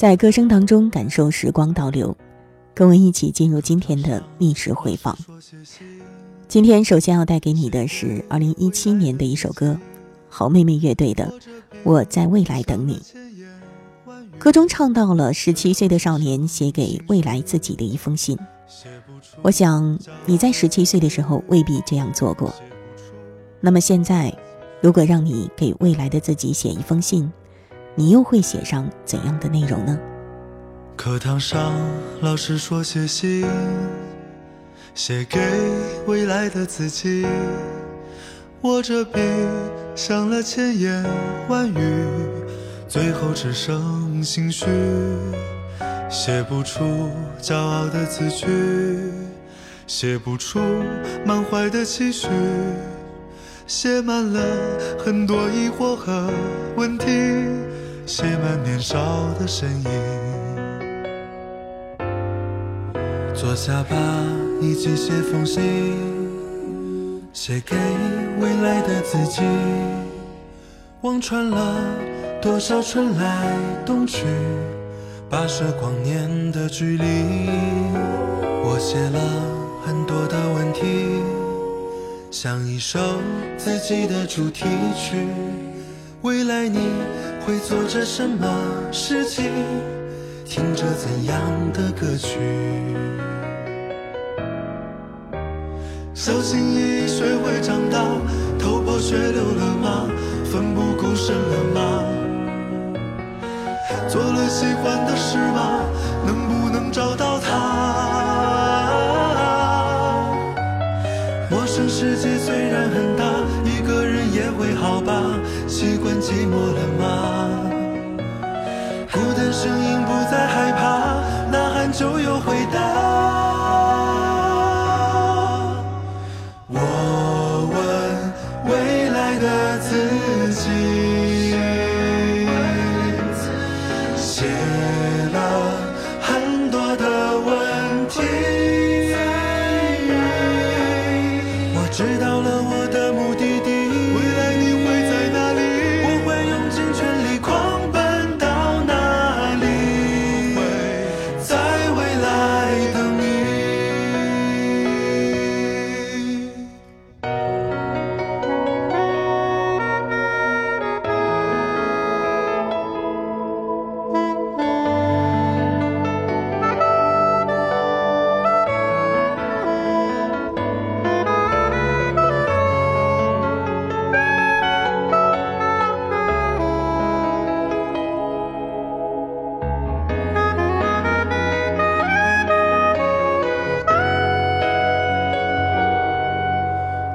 在歌声当中感受时光倒流，跟我一起进入今天的历史回放。今天首先要带给你的是二零一七年的一首歌，好妹妹乐队的《我在未来等你》。歌中唱到了十七岁的少年写给未来自己的一封信。我想你在十七岁的时候未必这样做过。那么现在，如果让你给未来的自己写一封信，你又会写上怎样的内容呢？课堂上，老师说写信，写给未来的自己。握着笔，想了千言万语，最后只剩心虚，写不出骄傲的字句，写不出满怀的期许，写满了很多疑惑和问题。写满年少的身影，坐下吧，一起写封信，写给未来的自己。望穿了多少春来冬去，跋涉光年的距离。我写了很多的问题，像一首自己的主题曲。未来你会做着什么事情？听着怎样的歌曲？小心翼翼学会长大，头破血流了吗？奋不顾身了吗？做了喜欢的事吗？能不能找到他？习惯寂寞了吗？孤单身影不再害怕，呐喊就有回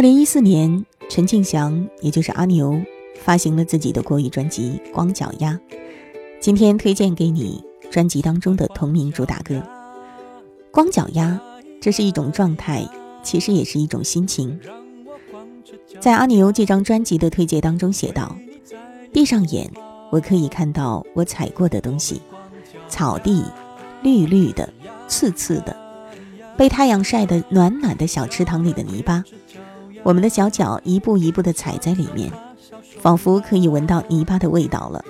二零一四年，陈庆祥也就是阿牛发行了自己的国语专辑《光脚丫》。今天推荐给你专辑当中的同名主打歌《光脚丫》，这是一种状态，其实也是一种心情。在阿牛这张专辑的推介当中写道：“闭上眼，我可以看到我踩过的东西，草地，绿绿的，刺刺的，被太阳晒得暖暖的小池塘里的泥巴。”我们的小脚一步一步地踩在里面，仿佛可以闻到泥巴的味道了。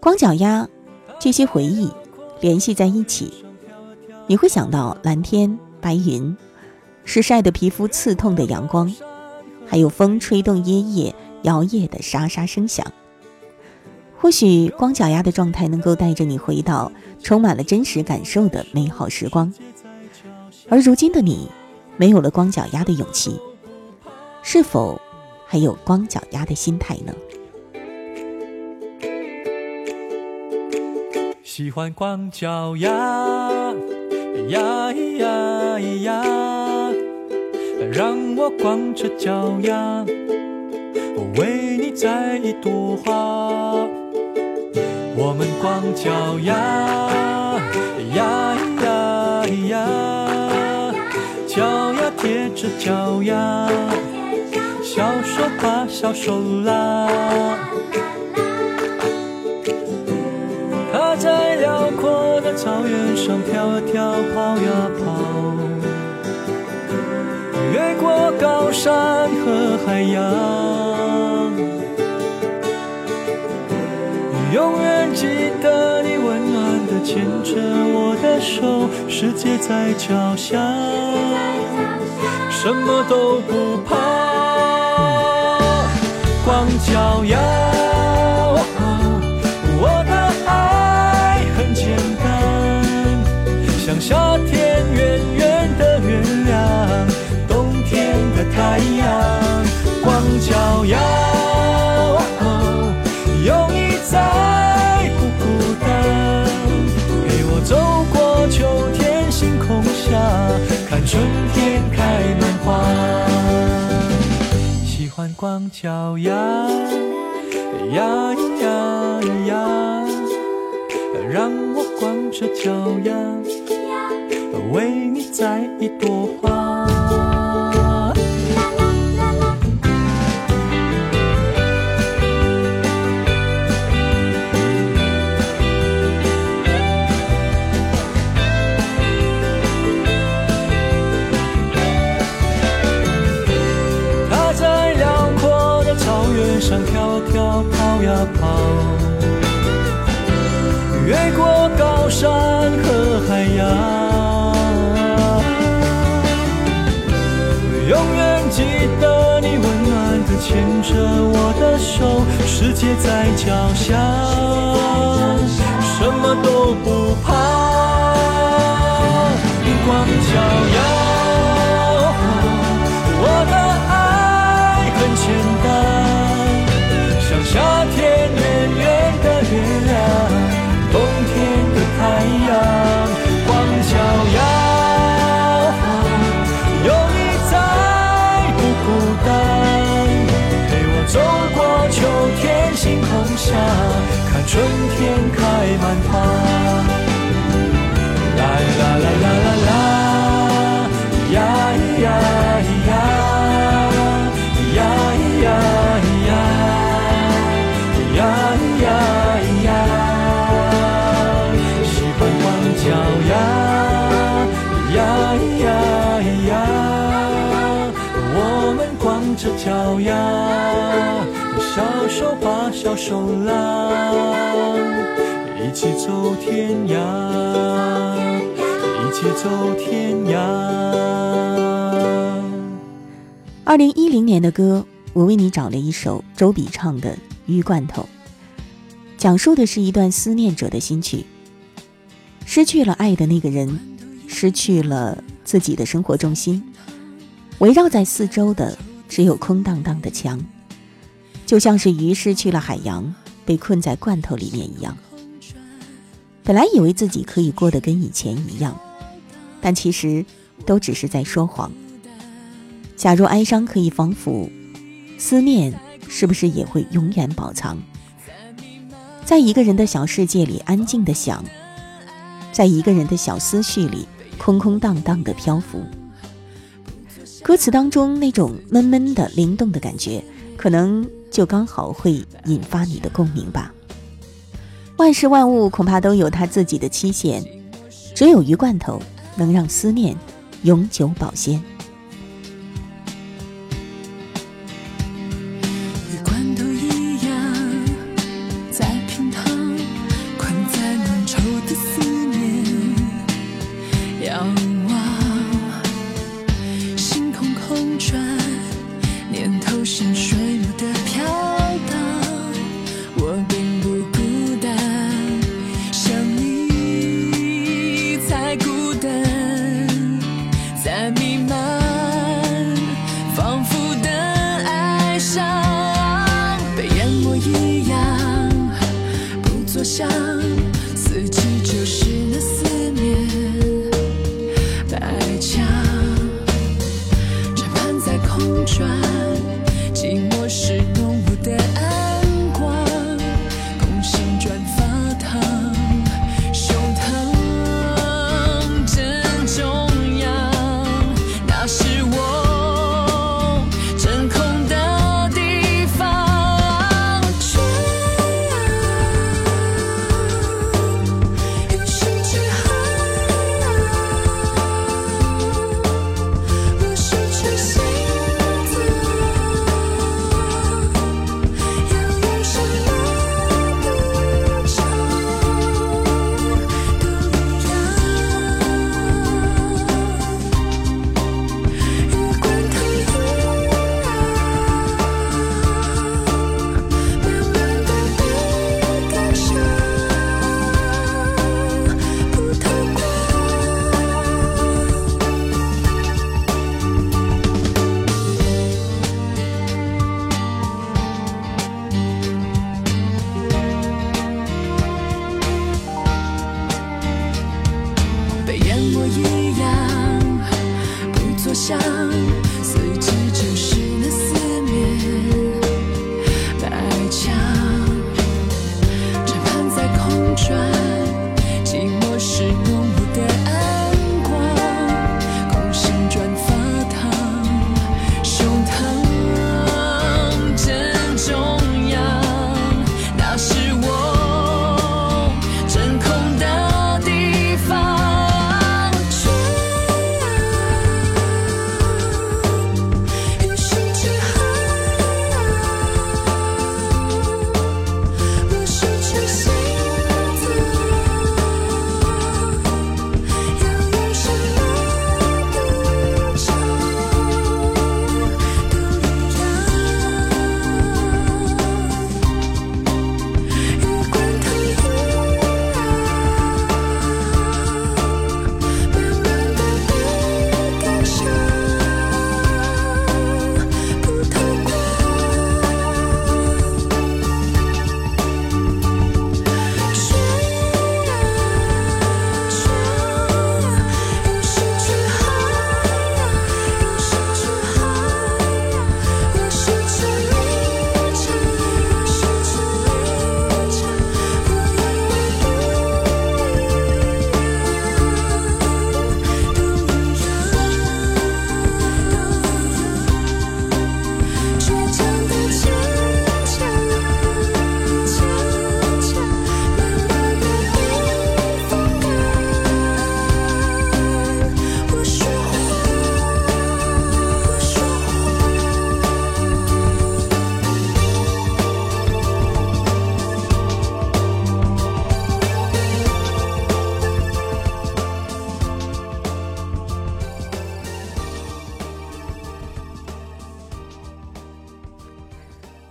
光脚丫，这些回忆联系在一起，你会想到蓝天白云，是晒得皮肤刺痛的阳光，还有风吹动椰叶摇曳的沙沙声响。或许光脚丫的状态能够带着你回到充满了真实感受的美好时光，而如今的你。没有了光脚丫的勇气，是否还有光脚丫的心态呢？喜欢光脚丫，呀咿呀咿呀，让我光着脚丫，为你摘一朵花。我们光脚丫，呀咿呀咿呀，脚。着脚丫，小手把小手拉。它在辽阔的草原上跳啊跳，跑呀跑，越过高山和海洋，永远记得你温暖的牵着我的手，世界在脚下。什么都不怕，光脚丫。我的爱很简单，像夏天圆圆的月亮，冬天的太阳。光脚丫，光脚丫，呀呀呀，让我光着脚丫，为你摘一朵手，世界在脚下，什么都不手拉，一起走天涯，一起走天涯。二零一零年的歌，我为你找了一首周笔畅的《鱼罐头》，讲述的是一段思念者的心曲。失去了爱的那个人，失去了自己的生活重心，围绕在四周的只有空荡荡的墙，就像是鱼失去了海洋，被困在罐头里面一样。本来以为自己可以过得跟以前一样，但其实都只是在说谎。假如哀伤可以防腐，思念是不是也会永远保藏？在一个人的小世界里安静的想，在一个人的小思绪里空空荡荡的漂浮。歌词当中那种闷闷的、灵动的感觉，可能就刚好会引发你的共鸣吧。万事万物恐怕都有它自己的期限，只有鱼罐头能让思念永久保鲜。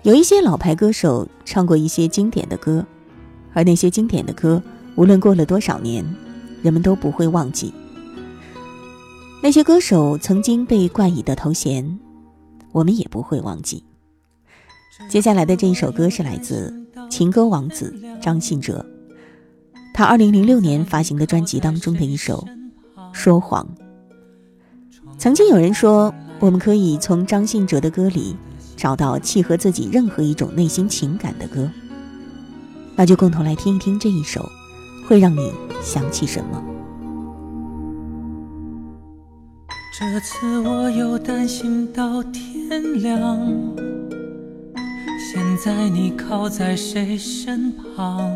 有一些老牌歌手唱过一些经典的歌，而那些经典的歌，无论过了多少年，人们都不会忘记。那些歌手曾经被冠以的头衔，我们也不会忘记。接下来的这一首歌是来自情歌王子张信哲，他二零零六年发行的专辑当中的一首《说谎》。曾经有人说，我们可以从张信哲的歌里找到契合自己任何一种内心情感的歌，那就共同来听一听这一首，会让你想起什么？这次我又担心到天亮，现在你靠在谁身旁？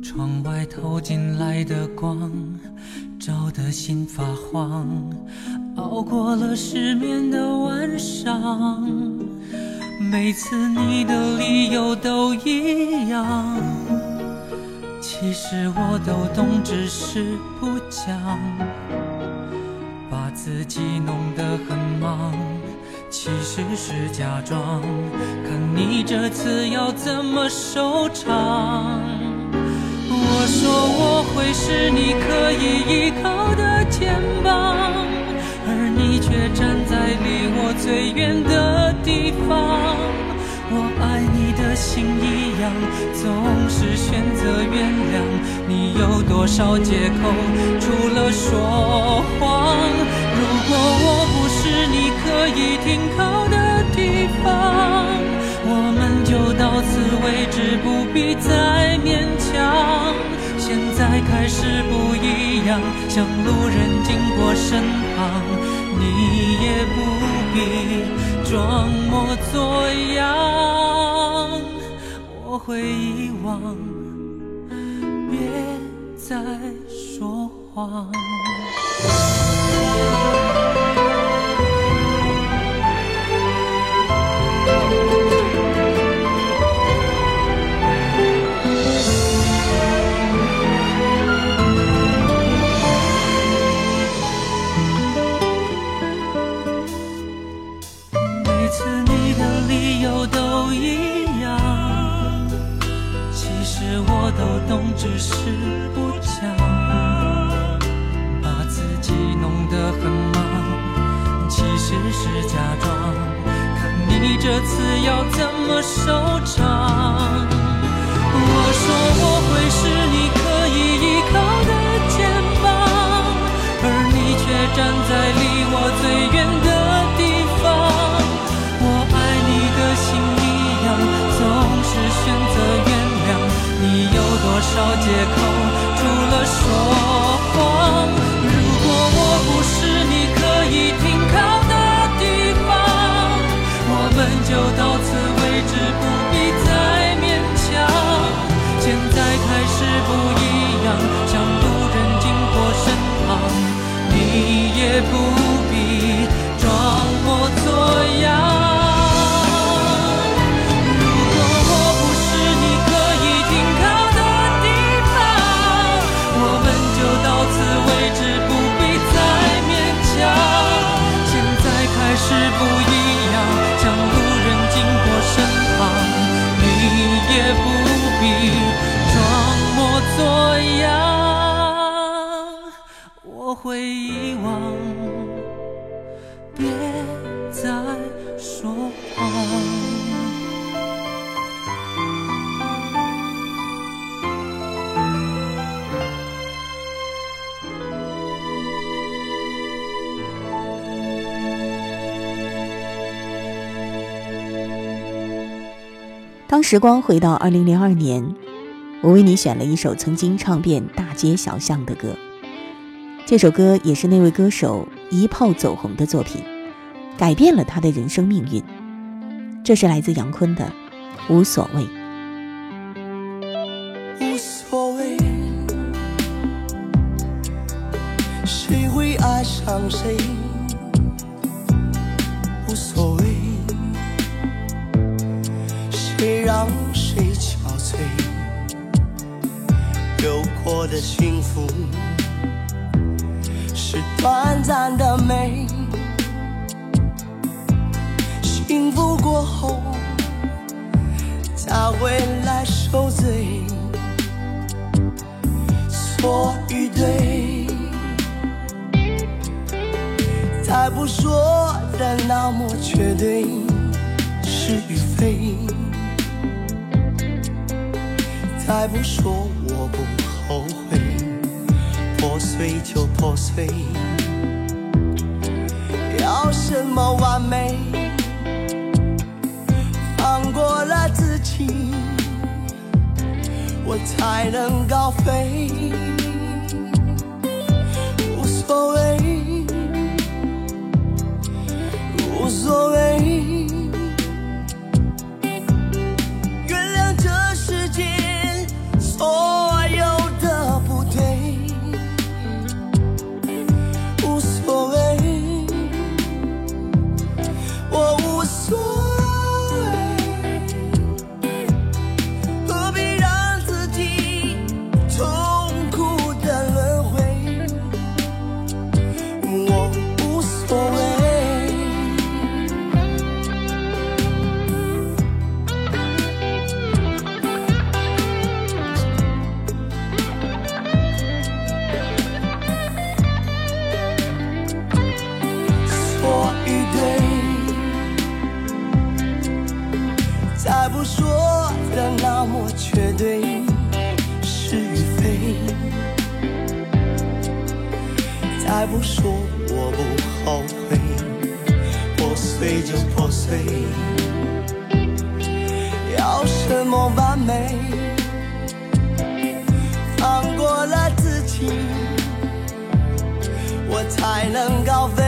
窗外透进来的光。照得心发慌，熬过了失眠的晚上。每次你的理由都一样，其实我都懂，只是不讲。把自己弄得很忙，其实是假装。看你这次要怎么收场。说我会是你可以依靠的肩膀，而你却站在离我最远的地方。我爱你的心一样，总是选择原谅。你有多少借口？除了说谎。如果我不是你可以停靠的地方，我们就到此为止，不必再勉强。现在开始不一样，像路人经过身旁，你也不必装模作样。我会遗忘，别再说谎。只是不讲，把自己弄得很忙，其实是假装。看你这次要怎么收场。我说我会是你可以依靠的肩膀，而你却站在借口？除了说时光回到二零零二年，我为你选了一首曾经唱遍大街小巷的歌。这首歌也是那位歌手一炮走红的作品，改变了他的人生命运。这是来自杨坤的《无所谓》。无所谓，谁会爱上谁？无所谓。谁让谁憔悴？有过的幸福是短暂的美，幸福过后才会来受罪。错与对，再不说的那么绝对，是与非。再不说我不后悔，破碎就破碎，要什么完美？放过了自己，我才能高飞。我才能高飞。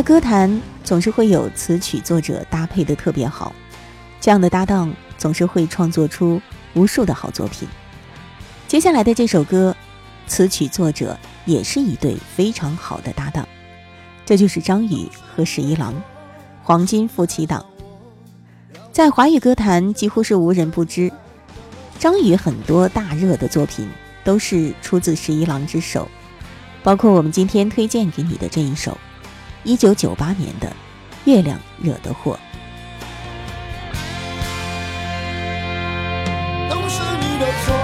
在歌坛总是会有词曲作者搭配的特别好，这样的搭档总是会创作出无数的好作品。接下来的这首歌，词曲作者也是一对非常好的搭档，这就是张宇和十一郎，黄金夫妻档。在华语歌坛几乎是无人不知，张宇很多大热的作品都是出自十一郎之手，包括我们今天推荐给你的这一首。一九九八年的《月亮惹的祸》。都是你的错，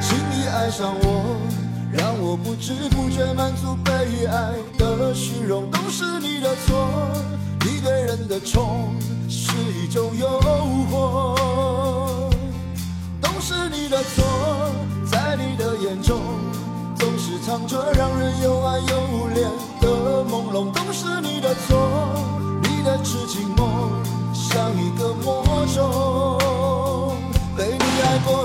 轻易爱上我，让我不知不觉满足被爱的虚荣。都是你的错，你对人的宠是一种诱惑。都是你的错，在你的眼中。藏着让人又爱又怜的朦胧，都是你的错，你的痴情梦像一个魔咒，被你爱过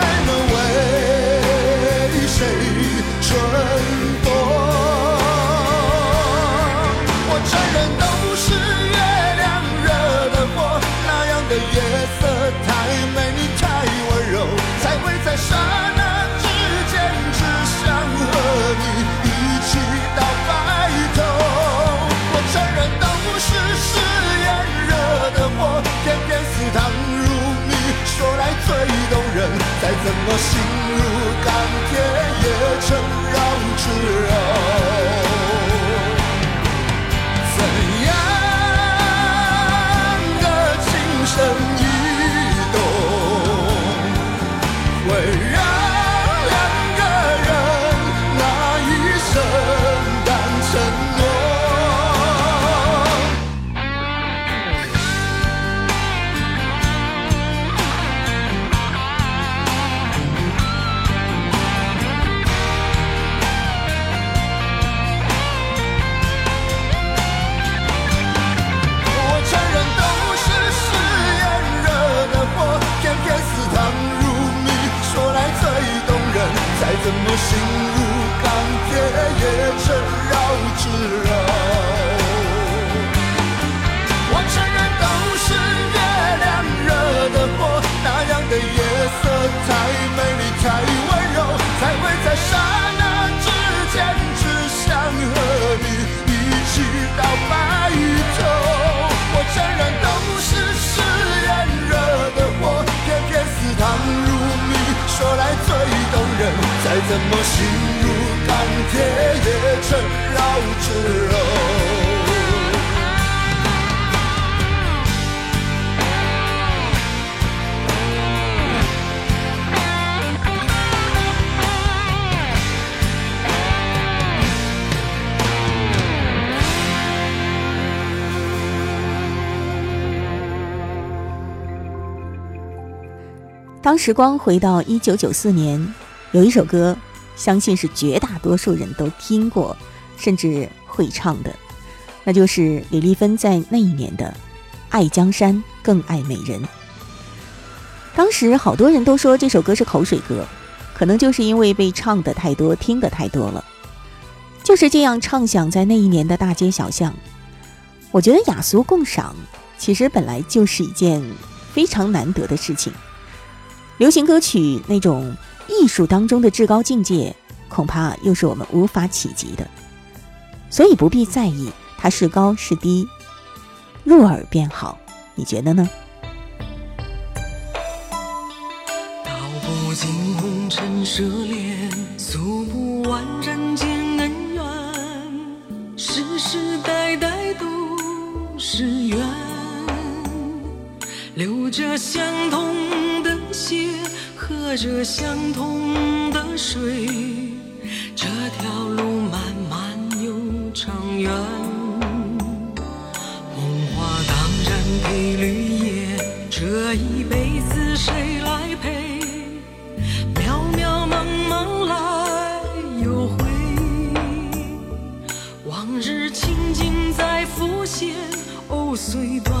怎么心如钢铁也成。绕指柔。当时光回到一九九四年。有一首歌，相信是绝大多数人都听过，甚至会唱的，那就是李丽芬在那一年的《爱江山更爱美人》。当时好多人都说这首歌是口水歌，可能就是因为被唱的太多，听的太多了。就是这样唱响在那一年的大街小巷。我觉得雅俗共赏，其实本来就是一件非常难得的事情。流行歌曲那种。艺术当中的至高境界，恐怕又是我们无法企及的，所以不必在意它是高是低，入耳便好。你觉得呢？道不尽红尘奢恋，诉不完人间恩怨，世世代代都是缘，留着相同的些。喝着相同的水，这条路漫漫又长远。梦话当然配绿叶，这一辈子谁来陪？渺渺茫茫来又回，往日情景在浮现。哦，虽断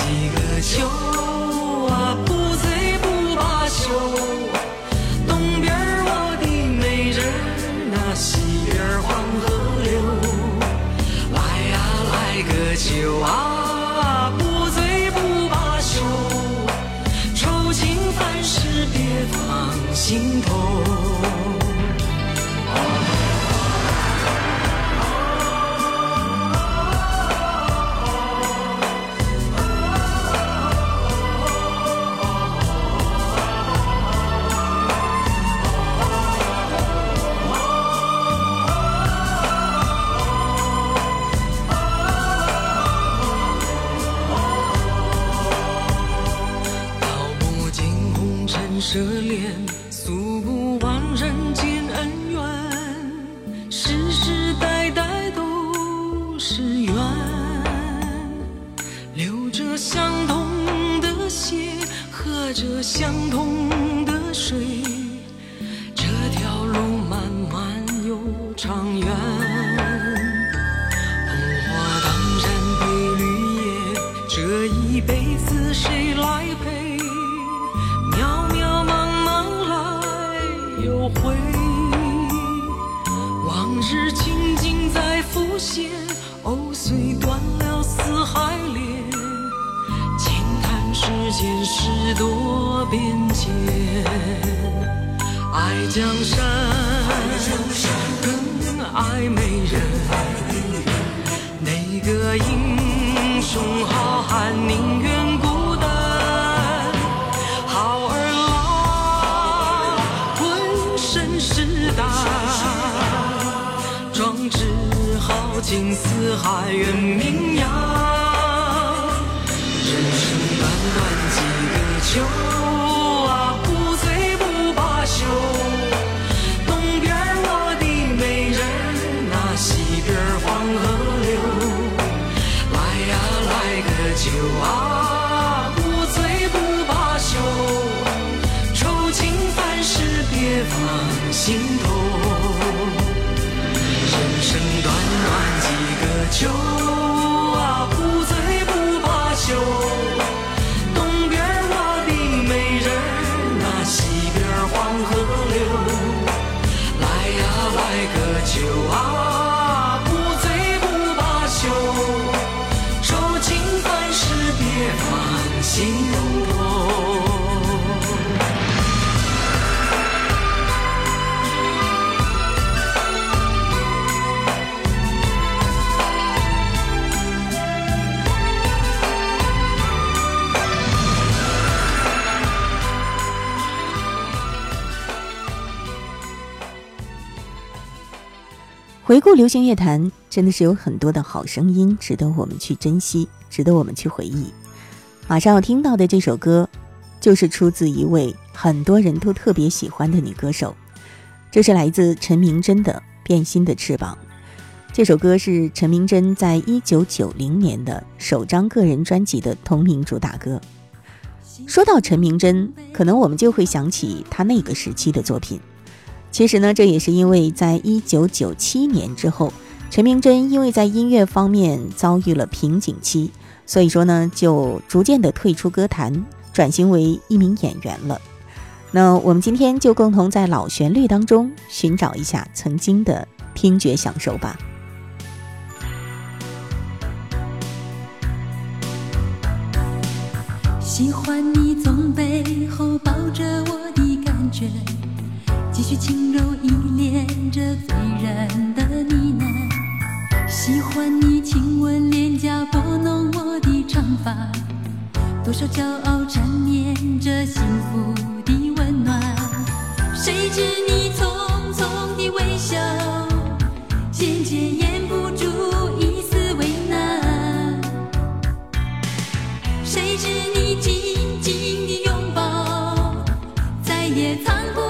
几个秋啊，不醉不罢休。东边我的美人那西边黄河流。来呀来个酒啊，不醉不罢休。愁情烦事别放。心头。相同流行乐坛，真的是有很多的好声音，值得我们去珍惜，值得我们去回忆。马上要听到的这首歌，就是出自一位很多人都特别喜欢的女歌手，这是来自陈明真的《变心的翅膀》。这首歌是陈明真在一九九零年的首张个人专辑的同名主打歌。说到陈明真，可能我们就会想起她那个时期的作品。其实呢，这也是因为在一九九七年之后，陈明真因为在音乐方面遭遇了瓶颈期，所以说呢，就逐渐的退出歌坛，转型为一名演员了。那我们今天就共同在老旋律当中寻找一下曾经的听觉享受吧。喜欢你从背后抱着我的感觉。继续轻柔依恋着醉人的呢喃，喜欢你亲吻脸颊，拨弄我的长发，多少骄傲缠绵着幸福的温暖。谁知你匆匆的微笑，渐渐掩不住一丝为难。谁知你紧紧的拥抱，再也藏不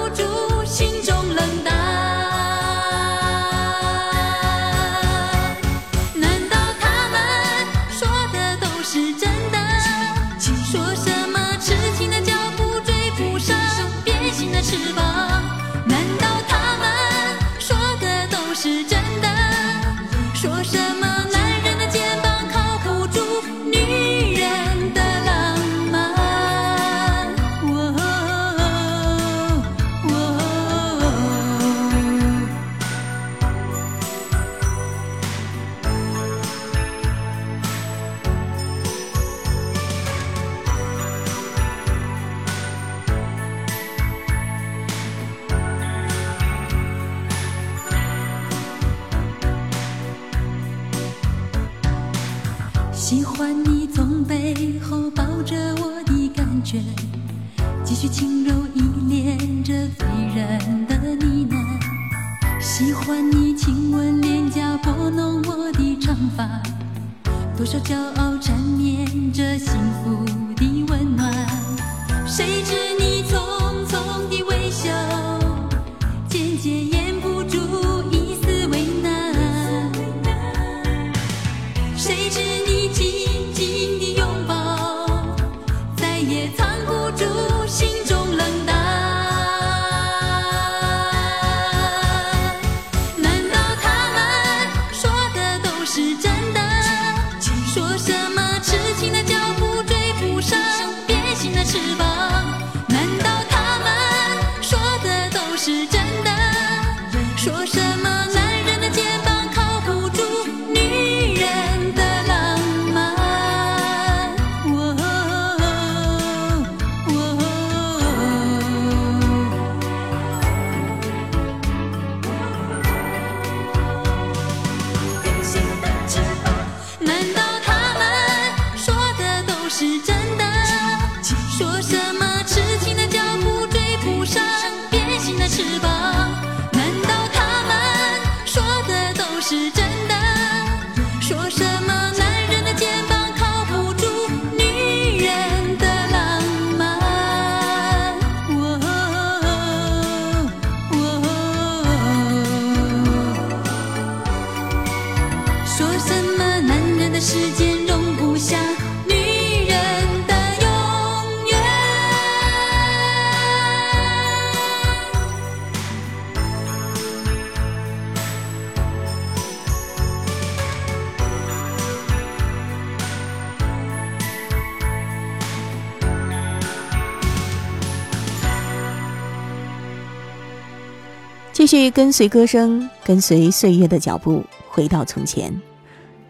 跟随歌声，跟随岁月的脚步，回到从前。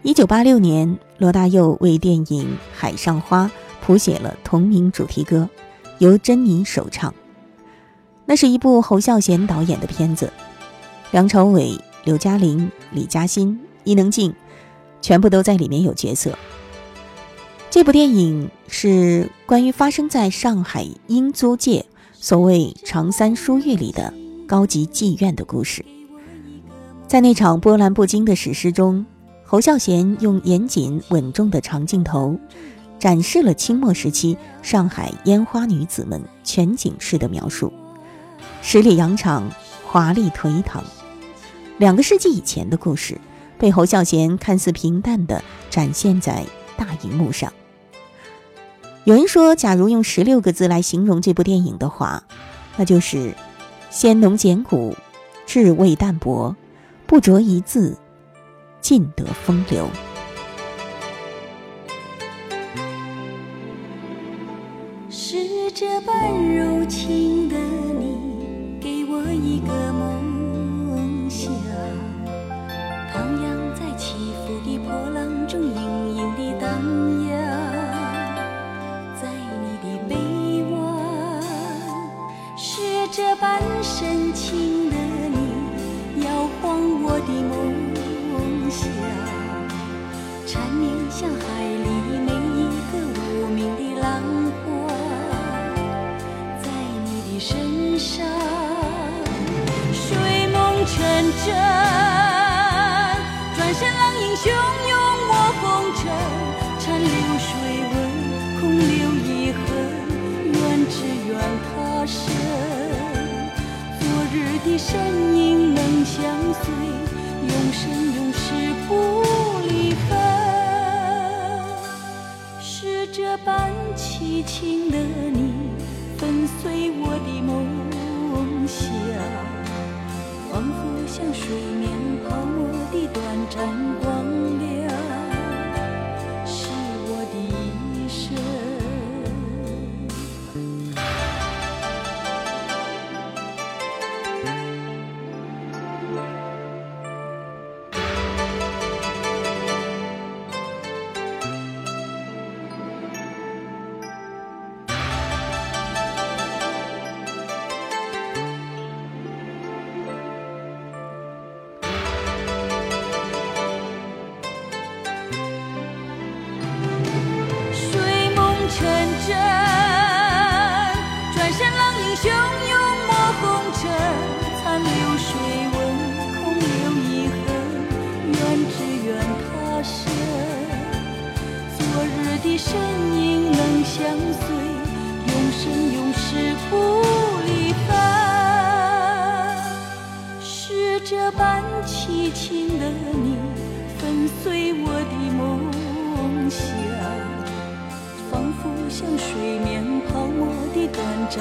一九八六年，罗大佑为电影《海上花》谱写了同名主题歌，由珍妮首唱。那是一部侯孝贤导演的片子，梁朝伟、刘嘉玲、李嘉欣、伊能静，全部都在里面有角色。这部电影是关于发生在上海英租界所谓长三书院里的高级妓院的故事。在那场波澜不惊的史诗中，侯孝贤用严谨稳重的长镜头，展示了清末时期上海烟花女子们全景式的描述，十里洋场，华丽颓唐。两个世纪以前的故事，被侯孝贤看似平淡地展现在大荧幕上。有人说，假如用十六个字来形容这部电影的话，那就是鲜浓简古，至味淡薄，不着一字，尽得风流。是这般柔情的你，给我一个梦真。转身浪影汹涌我风尘，残流水纹，空留遗恨，愿只愿他生。昨日的身影能相随，永生永世不离分。是这般凄情的你，粉碎我的梦想，像水面泡沫的短暂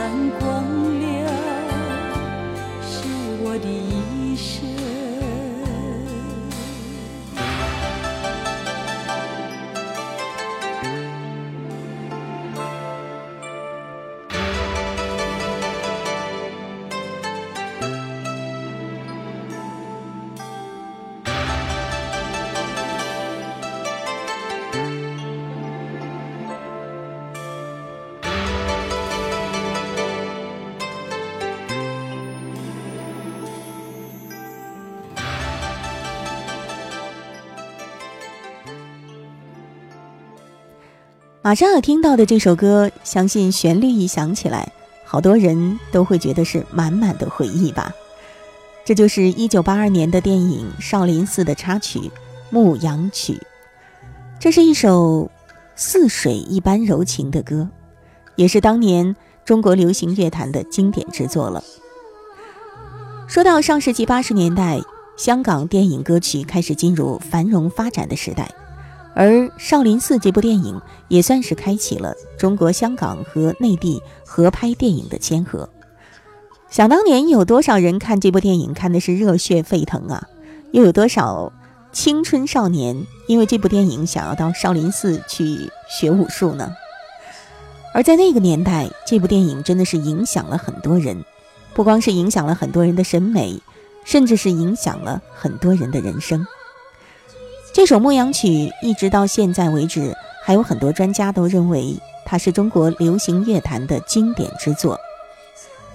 难过。马上要听到的这首歌，相信旋律一响起来，好多人都会觉得是满满的回忆吧。这就是一九八二年的电影《少林寺》的插曲《牧羊曲》，这是一首似水一般柔情的歌，也是当年中国流行乐坛的经典之作了。说到上世纪八十年代，香港电影歌曲开始进入繁荣发展的时代。而《少林寺》这部电影也算是开启了中国香港和内地合拍电影的先河。想当年，有多少人看这部电影看的是热血沸腾啊？又有多少青春少年因为这部电影想要到少林寺去学武术呢？而在那个年代，这部电影真的是影响了很多人，不光是影响了很多人的审美，甚至是影响了很多人的人生。这首《牧羊曲》一直到现在为止，还有很多专家都认为它是中国流行乐坛的经典之作。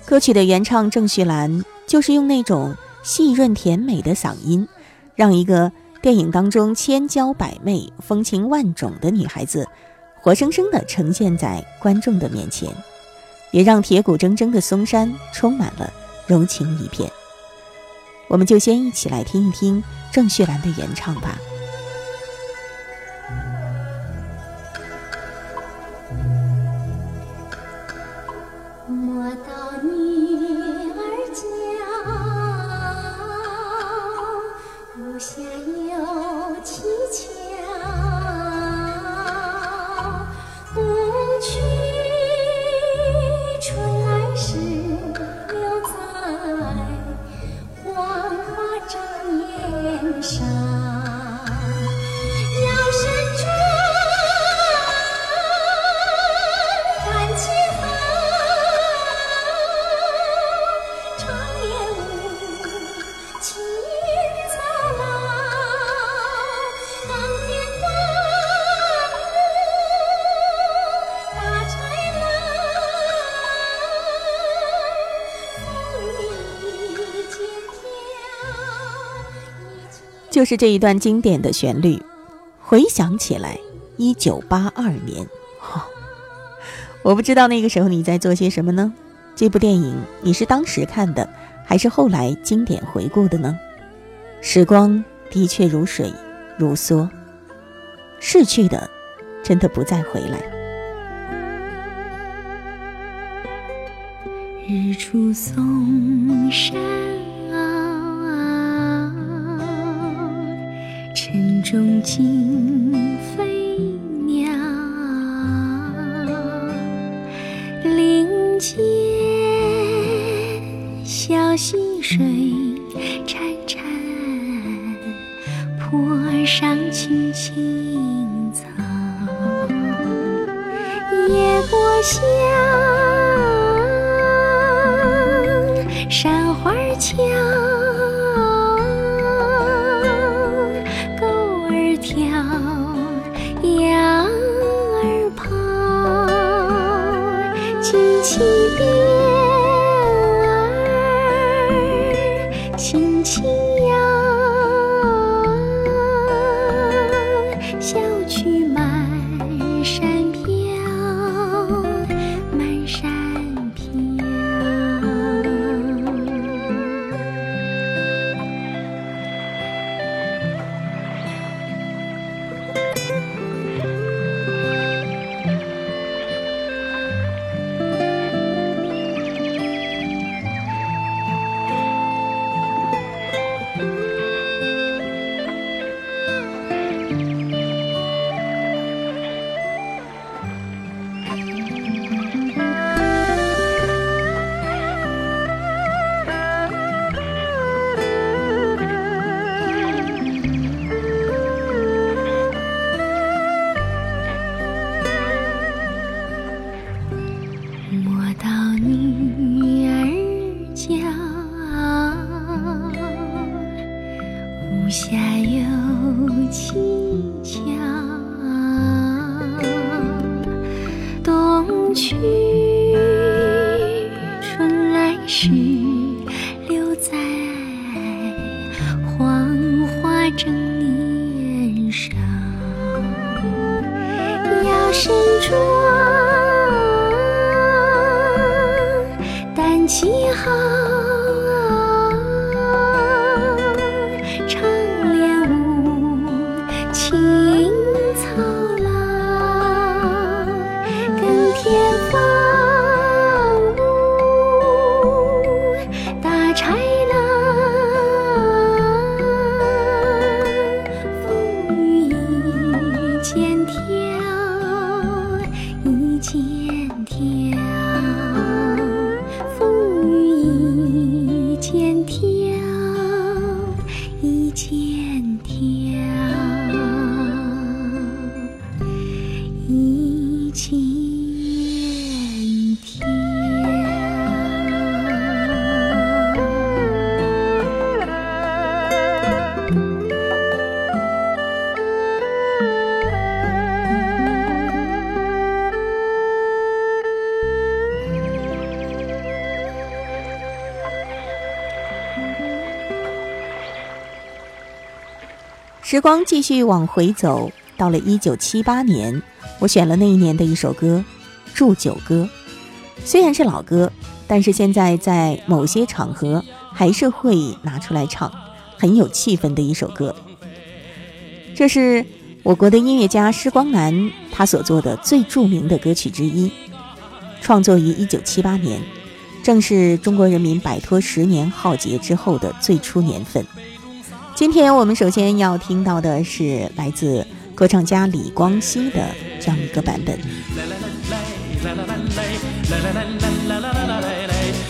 歌曲的原唱郑绪岚就是用那种细润甜美的嗓音，让一个电影当中千娇百媚、风情万种的女孩子，活生生地呈现在观众的面前，也让铁骨铮铮的嵩山充满了柔情一片。我们就先一起来听一听郑绪岚的原唱吧。就是这一段经典的旋律，回想起来，一九八二年，哈，我不知道那个时候你在做些什么呢？这部电影你是当时看的，还是后来经典回顾的呢？时光的确如水如梭，逝去的，真的不再回来。日出嵩山。坳，晨钟惊飞鸟，林间水潺潺，坡上青青草，野果香，山花俏。时光继续往回走，到了一九七八年，我选了那一年的一首歌《祝酒歌》。虽然是老歌，但是现在在某些场合还是会拿出来唱，很有气氛的一首歌。这是我国的音乐家施光南他所做的最著名的歌曲之一，创作于一九七八年，正是中国人民摆脱十年浩劫之后的最初年份。今天我们首先要听到的是来自歌唱家李光羲的这样一个版本。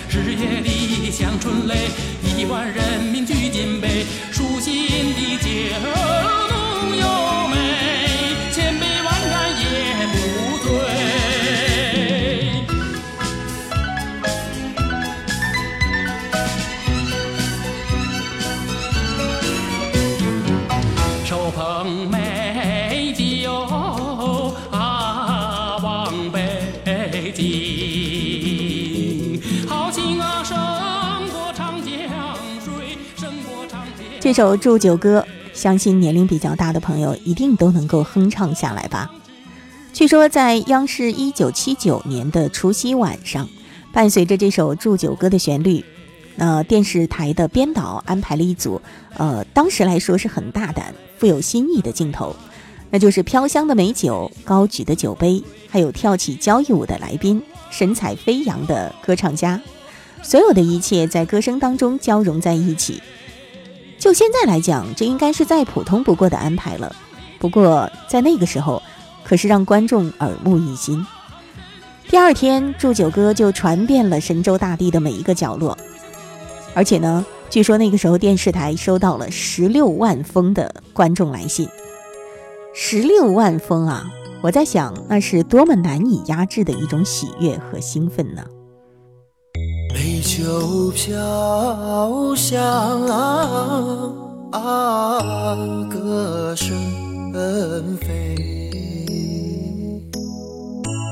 日夜里香春雷，亿万人民聚金杯，舒心的酒。这首祝酒歌，相信年龄比较大的朋友一定都能够哼唱下来吧。据说在央视一九七九年的除夕晚上，伴随着这首祝酒歌的旋律，呃，电视台的编导安排了一组，呃，当时来说是很大胆、富有新意的镜头，那就是飘香的美酒、高举的酒杯，还有跳起交谊舞的来宾、神采飞扬的歌唱家，所有的一切在歌声当中交融在一起。就现在来讲，这应该是再普通不过的安排了。不过在那个时候，可是让观众耳目一新。第二天，祝酒歌就传遍了神州大地的每一个角落。而且呢，据说那个时候电视台收到了十六万封的观众来信。十六万封啊！我在想，那是多么难以压制的一种喜悦和兴奋呢？美酒飘香啊，歌声飞。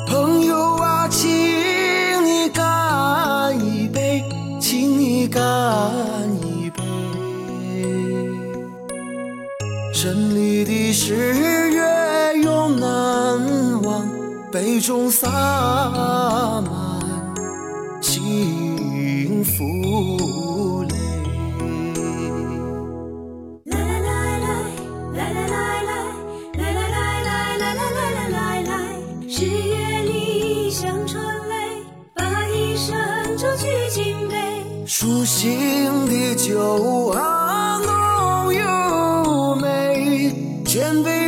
朋友啊，请你干一杯，请你干一杯。城里的十月永难忘，杯中洒满情。负累。来来来来来来来来来来来来来来来来来来，十月里香醇嘞，把一生愁绪。心的酒啊，浓又美，举杯。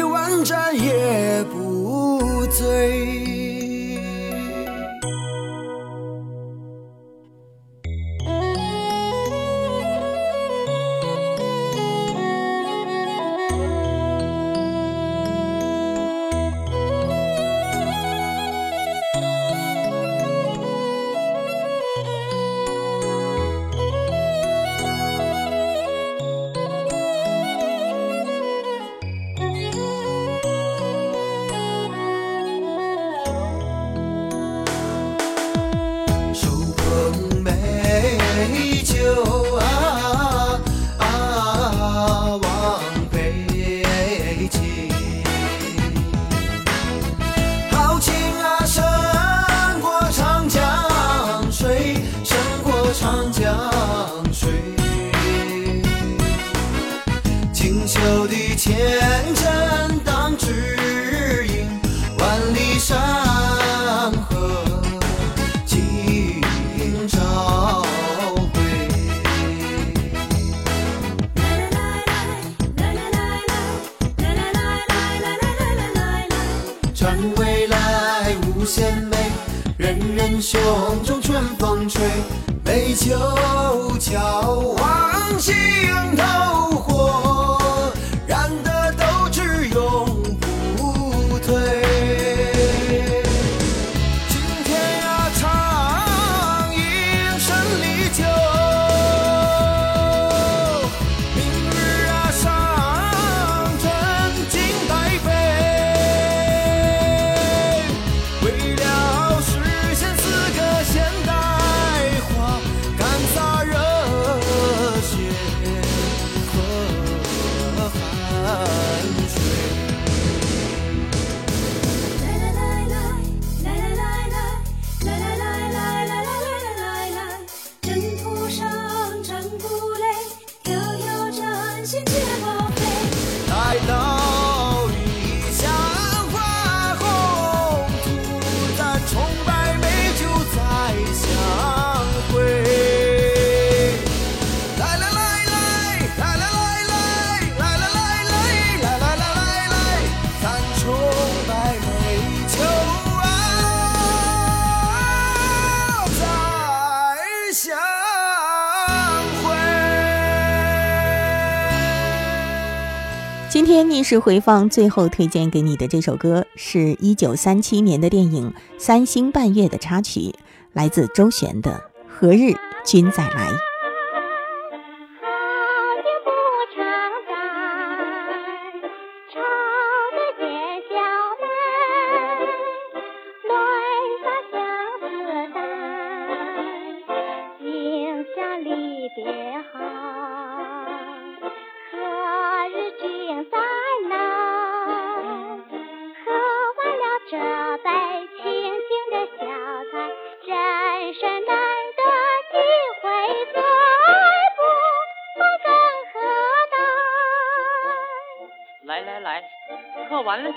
是回放最后推荐给你的这首歌，是一九三七年的电影《三星半月》的插曲，来自周璇的《何日君再来》。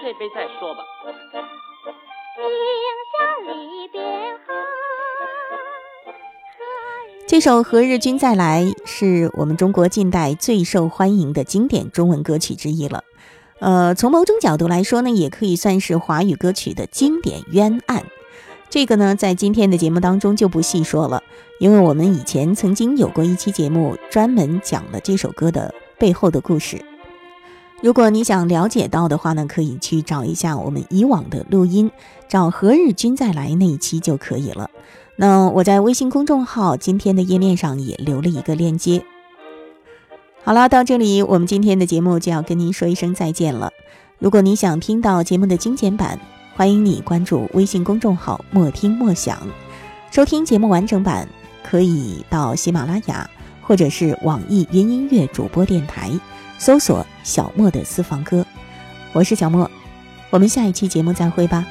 这杯再说吧。这首《何日君再来》是我们中国近代最受欢迎的经典中文歌曲之一了。呃，从某种角度来说呢，也可以算是华语歌曲的经典冤案。这个呢，在今天的节目当中就不细说了，因为我们以前曾经有过一期节目专门讲了这首歌的背后的故事。如果你想了解到的话呢，可以去找一下我们以往的录音，找《何日君再来》那一期就可以了。那我在微信公众号今天的页面上也留了一个链接。好了，到这里我们今天的节目就要跟您说一声再见了。如果你想听到节目的精简版，欢迎你关注微信公众号“莫听莫想”，收听节目完整版可以到喜马拉雅或者是网易云音乐主播电台搜索“小莫的私房歌”。我是小莫，我们下一期节目再会吧。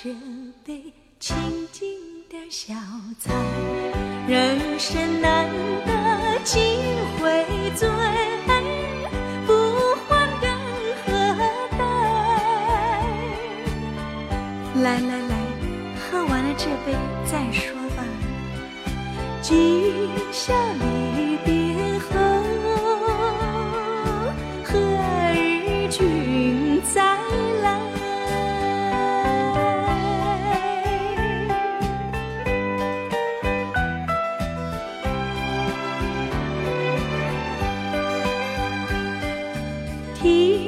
这杯清静的小菜，人生难得几回醉，不欢更何待？来来来，喝完了这杯再说吧。今宵离别后，he